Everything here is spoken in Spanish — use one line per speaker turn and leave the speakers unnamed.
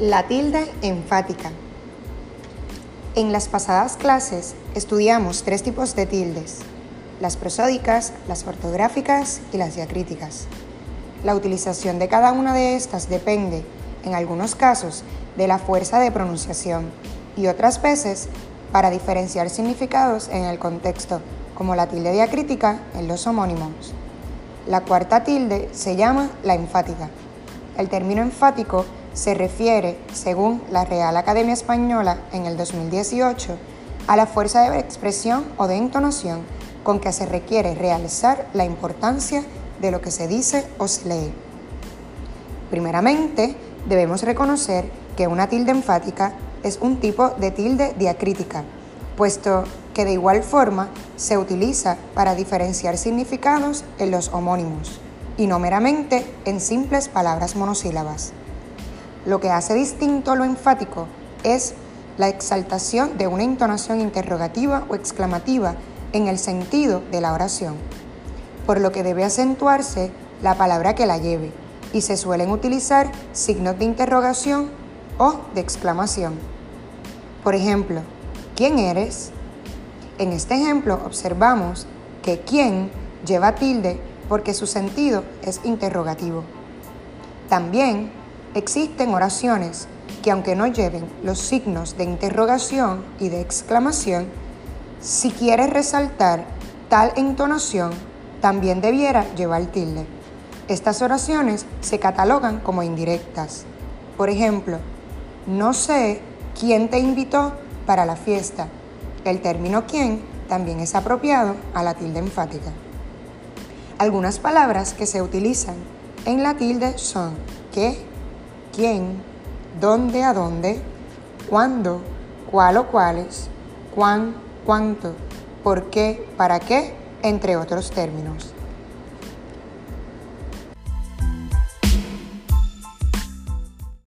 La tilde enfática. En las pasadas clases estudiamos tres tipos de tildes, las prosódicas, las ortográficas y las diacríticas. La utilización de cada una de estas depende, en algunos casos, de la fuerza de pronunciación y otras veces para diferenciar significados en el contexto, como la tilde diacrítica en los homónimos. La cuarta tilde se llama la enfática. El término enfático se refiere, según la Real Academia Española en el 2018, a la fuerza de expresión o de entonación con que se requiere realzar la importancia de lo que se dice o se lee. Primeramente, debemos reconocer que una tilde enfática es un tipo de tilde diacrítica, puesto que de igual forma se utiliza para diferenciar significados en los homónimos y no meramente en simples palabras monosílabas. Lo que hace distinto lo enfático es la exaltación de una entonación interrogativa o exclamativa en el sentido de la oración, por lo que debe acentuarse la palabra que la lleve y se suelen utilizar signos de interrogación o de exclamación. Por ejemplo, ¿quién eres? En este ejemplo observamos que quién lleva tilde porque su sentido es interrogativo. También Existen oraciones que aunque no lleven los signos de interrogación y de exclamación, si quieres resaltar tal entonación, también debiera llevar tilde. Estas oraciones se catalogan como indirectas. Por ejemplo, no sé quién te invitó para la fiesta. El término quién también es apropiado a la tilde enfática. Algunas palabras que se utilizan en la tilde son que, quién, dónde a dónde, cuándo, cuál o cuáles, cuán, cuánto, por qué, para qué, entre otros términos.